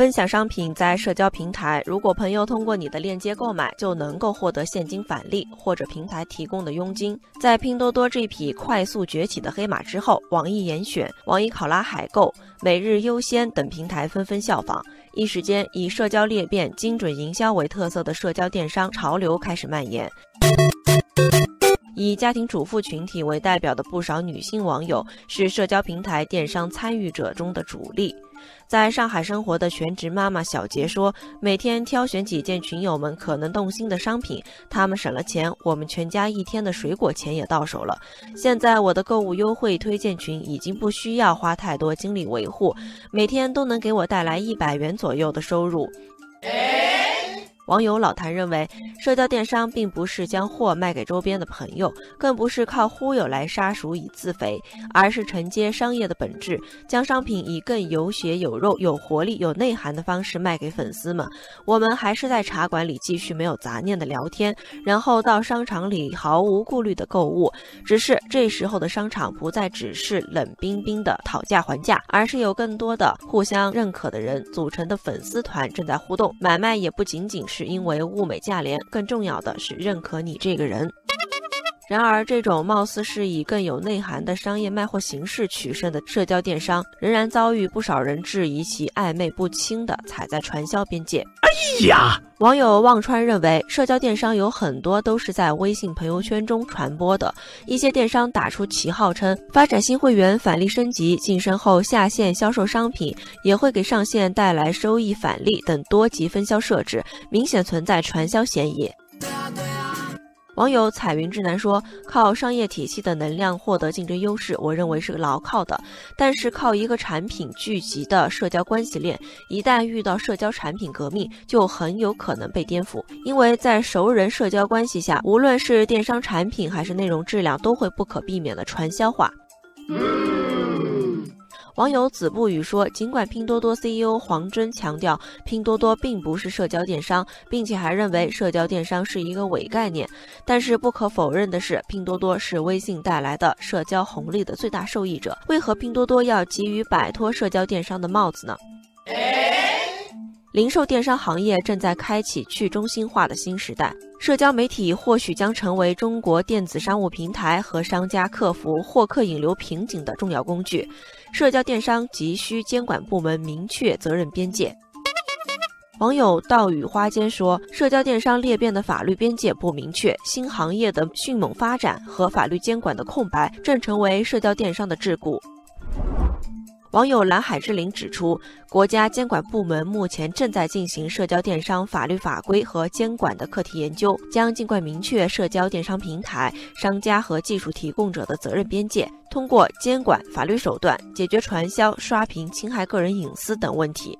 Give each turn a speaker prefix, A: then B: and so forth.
A: 分享商品在社交平台，如果朋友通过你的链接购买，就能够获得现金返利或者平台提供的佣金。在拼多多这匹快速崛起的黑马之后，网易严选、网易考拉海购、每日优先等平台纷纷效仿，一时间以社交裂变、精准营销为特色的社交电商潮流开始蔓延。以家庭主妇群体为代表的不少女性网友是社交平台电商参与者中的主力。在上海生活的全职妈妈小杰说：“每天挑选几件群友们可能动心的商品，他们省了钱，我们全家一天的水果钱也到手了。现在我的购物优惠推荐群已经不需要花太多精力维护，每天都能给我带来一百元左右的收入。”网友老谭认为，社交电商并不是将货卖给周边的朋友，更不是靠忽悠来杀熟以自肥，而是承接商业的本质，将商品以更有血有肉、有活力、有内涵的方式卖给粉丝们。我们还是在茶馆里继续没有杂念的聊天，然后到商场里毫无顾虑的购物。只是这时候的商场不再只是冷冰冰的讨价还价，而是有更多的互相认可的人组成的粉丝团正在互动，买卖也不仅仅是。是因为物美价廉，更重要的是认可你这个人。然而，这种貌似是以更有内涵的商业卖货形式取胜的社交电商，仍然遭遇不少人质疑其暧昧不清的踩在传销边界。哎呀！网友忘川认为，社交电商有很多都是在微信朋友圈中传播的。一些电商打出旗号称发展新会员返利升级、晋升后下线销售商品，也会给上线带来收益返利等多级分销设置，明显存在传销嫌疑。网友彩云之南说：“靠商业体系的能量获得竞争优势，我认为是牢靠的。但是靠一个产品聚集的社交关系链，一旦遇到社交产品革命，就很有可能被颠覆。因为在熟人社交关系下，无论是电商产品还是内容质量，都会不可避免的传销化。”网友子不语说，尽管拼多多 CEO 黄峥强调拼多多并不是社交电商，并且还认为社交电商是一个伪概念，但是不可否认的是，拼多多是微信带来的社交红利的最大受益者。为何拼多多要急于摆脱社交电商的帽子呢？零售电商行业正在开启去中心化的新时代，社交媒体或许将成为中国电子商务平台和商家克服获客引流瓶颈的重要工具。社交电商急需监管部门明确责任边界。网友道雨花间说，社交电商裂变的法律边界不明确，新行业的迅猛发展和法律监管的空白，正成为社交电商的桎梏。网友蓝海之灵指出，国家监管部门目前正在进行社交电商法律法规和监管的课题研究，将尽快明确社交电商平台、商家和技术提供者的责任边界，通过监管法律手段解决传销、刷屏、侵害个人隐私等问题。